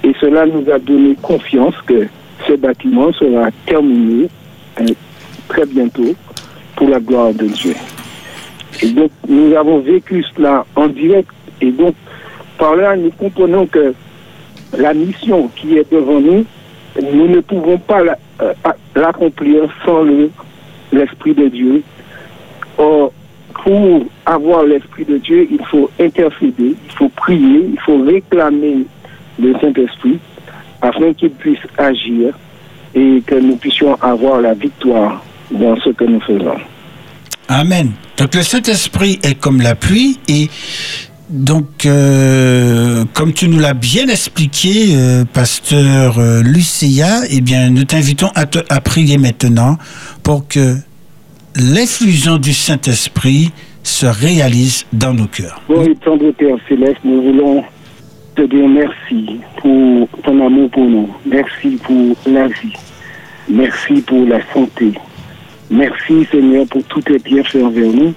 Et cela nous a donné confiance que ce bâtiment sera terminé euh, très bientôt pour la gloire de Dieu. Et donc, nous avons vécu cela en direct. Et donc, par là, nous comprenons que la mission qui est devant nous, nous ne pouvons pas euh, l'accomplir sans le- l'Esprit de Dieu. Or, pour avoir l'Esprit de Dieu, il faut intercéder, il faut prier, il faut réclamer le Saint-Esprit afin qu'il puisse agir et que nous puissions avoir la victoire dans ce que nous faisons. Amen. Donc le Saint-Esprit est comme la pluie et donc euh, comme tu nous l'as bien expliqué, euh, pasteur euh, Lucia, eh bien nous t'invitons à, te- à prier maintenant pour que l'infusion du Saint-Esprit se réalise dans nos cœurs. Bon et tendre Père Céleste, nous voulons te dire merci pour ton amour pour nous. Merci pour la vie. Merci pour la santé. Merci Seigneur pour tous tes bienfaits envers nous.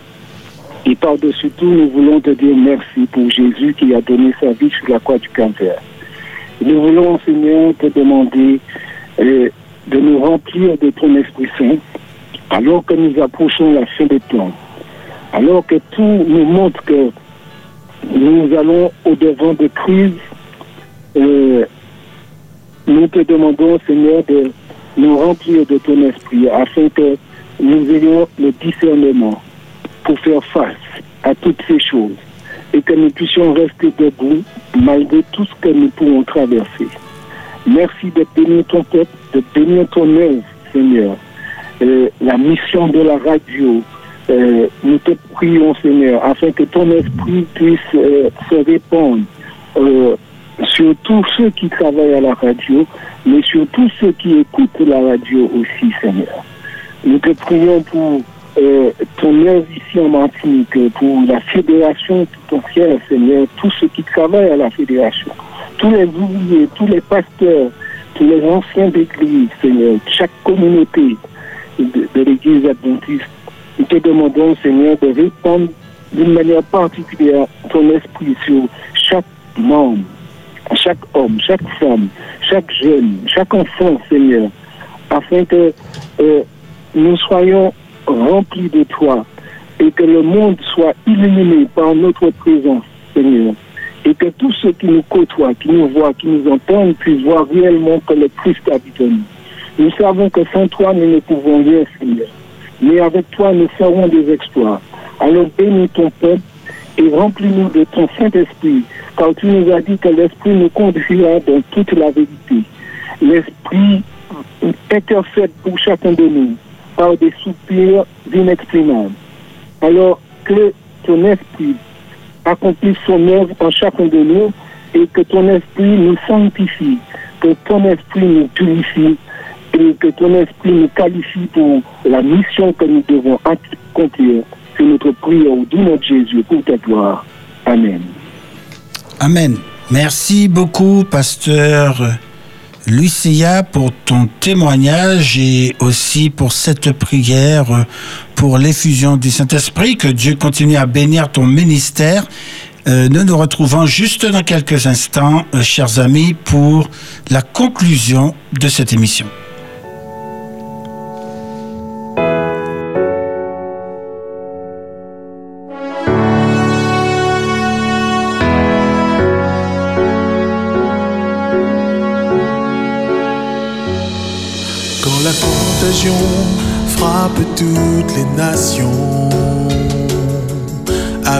Et par-dessus tout, nous voulons te dire merci pour Jésus qui a donné sa vie sur la croix du Calvaire. Nous voulons, Seigneur, te demander euh, de nous remplir de ton Esprit Saint alors que nous approchons la fin des temps. Alors que tout nous montre que nous allons au-devant de crises, euh, nous te demandons, Seigneur, de nous remplir de ton esprit afin que nous ayons le discernement pour faire face à toutes ces choses et que nous puissions rester debout malgré tout ce que nous pouvons traverser. Merci de bénir ton peuple, de bénir ton œuvre, Seigneur. Euh, la mission de la radio, euh, nous te prions, Seigneur, afin que ton esprit puisse euh, se répandre sur tous ceux qui travaillent à la radio, mais sur tous ceux qui écoutent la radio aussi, Seigneur. Nous te prions pour euh, ton œuvre ici en Martinique, pour la fédération tout entière, Seigneur, tous ceux qui travaillent à la fédération, tous les ouvriers, tous les pasteurs, tous les anciens d'église, Seigneur, chaque communauté de, l'église adventiste. Nous te demandons, Seigneur, de répandre d'une manière particulière ton esprit sur chaque membre, chaque homme, chaque femme, chaque jeune, chaque enfant, Seigneur, afin que euh, nous soyons remplis de toi et que le monde soit illuminé par notre présence, Seigneur. Et que tous ceux qui nous côtoient, qui nous voient, qui nous entendent, puissent voir réellement que le Christ habite en nous. Nous savons que sans toi, nous ne pouvons rien, Seigneur. Mais avec toi, nous ferons des exploits. Alors bénis ton peuple et remplis-nous de ton Saint-Esprit, car tu nous as dit que l'Esprit nous conduira dans toute la vérité. L'Esprit intercède pour chacun de nous par des soupirs inexprimables. Alors que ton Esprit accomplisse son œuvre en chacun de nous et que ton Esprit nous sanctifie, que ton Esprit nous purifie et que ton Esprit nous qualifie pour la mission que nous devons accomplir. C'est notre prière au nom de Jésus pour ta gloire. Amen. Amen. Merci beaucoup, pasteur Lucia, pour ton témoignage et aussi pour cette prière pour l'effusion du Saint-Esprit. Que Dieu continue à bénir ton ministère. Euh, nous nous retrouvons juste dans quelques instants, euh, chers amis, pour la conclusion de cette émission.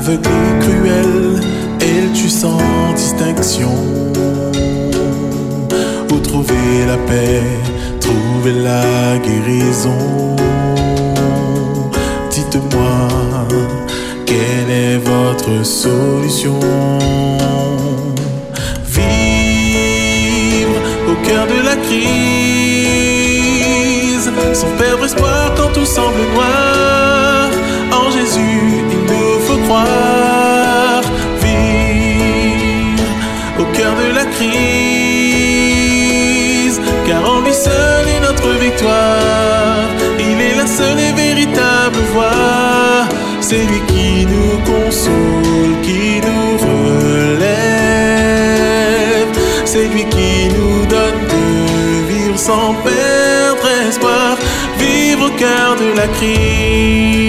Aveugle cruelle, elle tue sans distinction. Où trouver la paix, trouver la guérison? Dites-moi, quelle est votre solution? Vivre au cœur de la crise, sans perdre espoir quand tout semble noir. C'est lui qui nous console, qui nous relève. C'est lui qui nous donne de vivre sans perdre espoir. Vivre au cœur de la crise.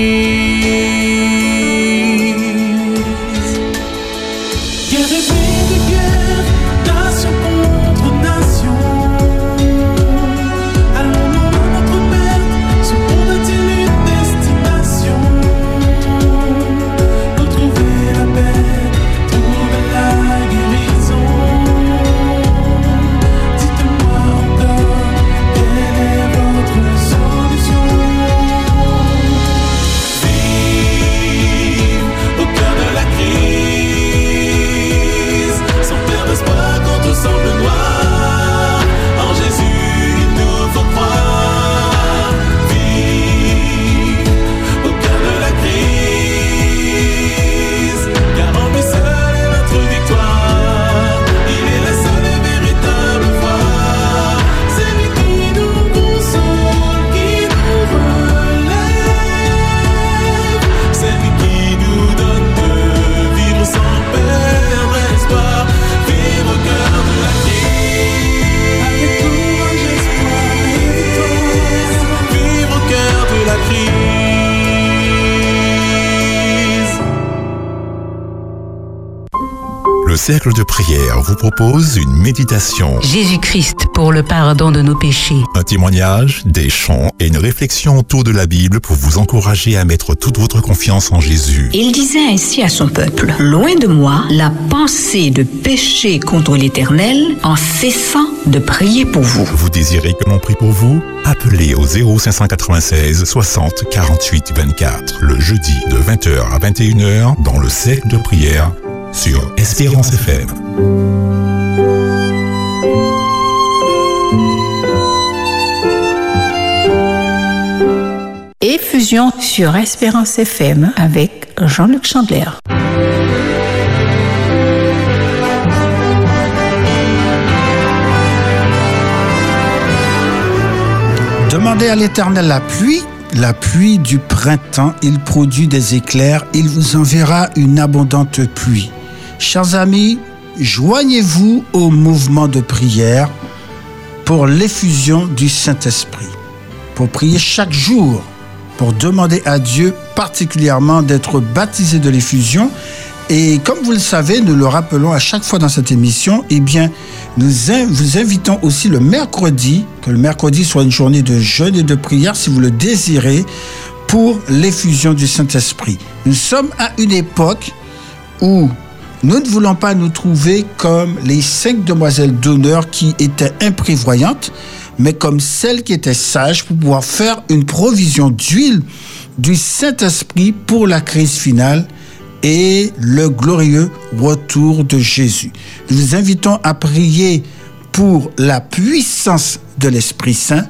Cercle de prière vous propose une méditation, Jésus-Christ pour le pardon de nos péchés. un témoignage, des chants et une réflexion autour de la Bible pour vous encourager à mettre toute votre confiance en Jésus. Il disait ainsi à son peuple, Loin de moi la pensée de pécher contre l'Éternel en cessant de prier pour vous. Vous désirez que l'on prie pour vous? Appelez au 0596 60 48 24 le jeudi de 20h à 21h dans le cercle de prière sur Espérance FM. Effusion sur Espérance FM avec Jean-Luc Chandler. Demandez à l'Éternel la pluie, la pluie du printemps. Il produit des éclairs. Il vous enverra une abondante pluie. Chers amis, joignez-vous au mouvement de prière pour l'effusion du Saint-Esprit. Pour prier chaque jour pour demander à Dieu particulièrement d'être baptisé de l'effusion. Et comme vous le savez, nous le rappelons à chaque fois dans cette émission, eh bien, nous vous invitons aussi le mercredi, que le mercredi soit une journée de jeûne et de prière si vous le désirez, pour l'effusion du Saint-Esprit. Nous sommes à une époque où nous ne voulons pas nous trouver comme les cinq demoiselles d'honneur qui étaient imprévoyantes, mais comme celles qui étaient sages pour pouvoir faire une provision d'huile du Saint-Esprit pour la crise finale et le glorieux retour de Jésus. Nous vous invitons à prier pour la puissance de l'Esprit Saint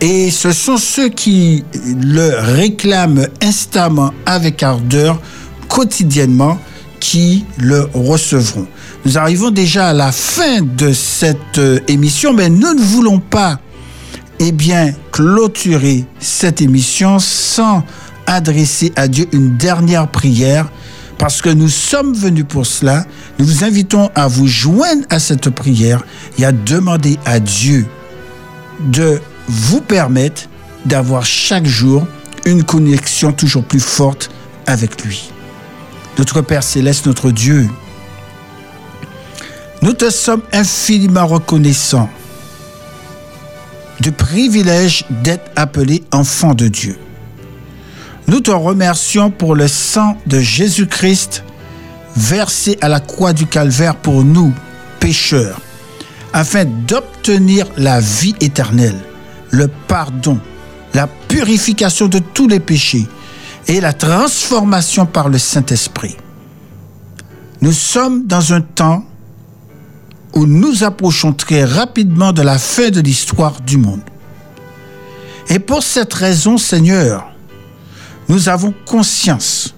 et ce sont ceux qui le réclament instamment avec ardeur, quotidiennement, qui le recevront. Nous arrivons déjà à la fin de cette euh, émission, mais nous ne voulons pas eh bien, clôturer cette émission sans adresser à Dieu une dernière prière, parce que nous sommes venus pour cela. Nous vous invitons à vous joindre à cette prière et à demander à Dieu de vous permettre d'avoir chaque jour une connexion toujours plus forte avec lui. Notre Père céleste, notre Dieu, nous te sommes infiniment reconnaissants du privilège d'être appelé enfant de Dieu. Nous te remercions pour le sang de Jésus-Christ versé à la croix du calvaire pour nous, pécheurs, afin d'obtenir la vie éternelle, le pardon, la purification de tous les péchés et la transformation par le Saint-Esprit. Nous sommes dans un temps où nous approchons très rapidement de la fin de l'histoire du monde. Et pour cette raison, Seigneur, nous avons conscience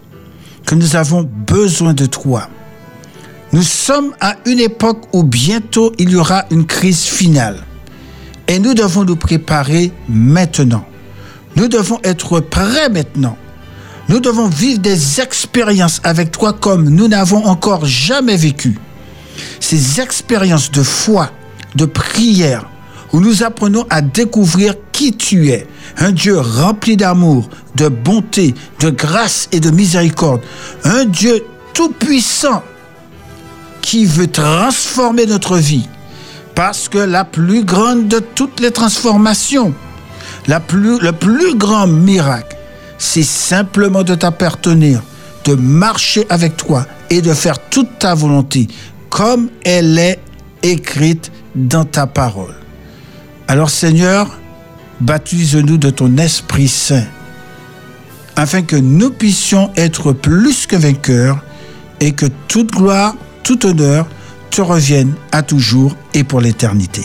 que nous avons besoin de toi. Nous sommes à une époque où bientôt il y aura une crise finale. Et nous devons nous préparer maintenant. Nous devons être prêts maintenant. Nous devons vivre des expériences avec toi comme nous n'avons encore jamais vécu. Ces expériences de foi, de prière, où nous apprenons à découvrir qui tu es, un Dieu rempli d'amour, de bonté, de grâce et de miséricorde, un Dieu tout-puissant qui veut transformer notre vie, parce que la plus grande de toutes les transformations, le plus grand miracle, c'est simplement de t'appartenir, de marcher avec toi et de faire toute ta volonté comme elle est écrite dans ta parole. Alors Seigneur, baptise-nous de ton Esprit Saint, afin que nous puissions être plus que vainqueurs et que toute gloire, tout honneur te revienne à toujours et pour l'éternité.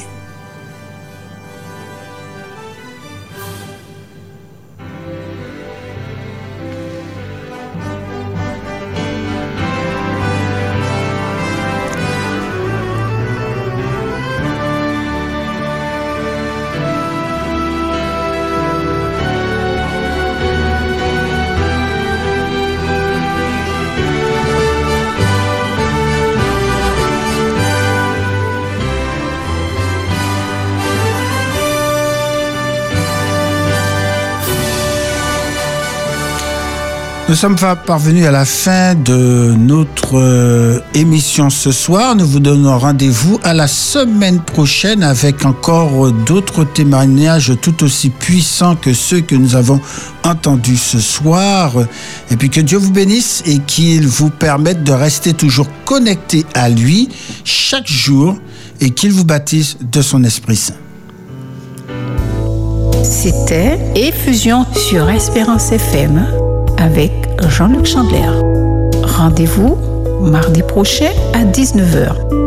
Nous sommes parvenus à la fin de notre euh, émission ce soir. Nous vous donnons rendez-vous à la semaine prochaine avec encore d'autres témoignages tout aussi puissants que ceux que nous avons entendus ce soir. Et puis que Dieu vous bénisse et qu'il vous permette de rester toujours connecté à lui chaque jour et qu'il vous baptise de son Esprit Saint. C'était Effusion sur Espérance FM avec Jean-Luc Chandler. Rendez-vous mardi prochain à 19h.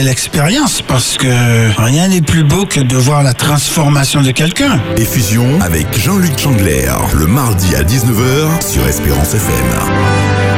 belle expérience parce que rien n'est plus beau que de voir la transformation de quelqu'un. Effusion avec Jean-Luc Chandler, le mardi à 19h sur Espérance FM.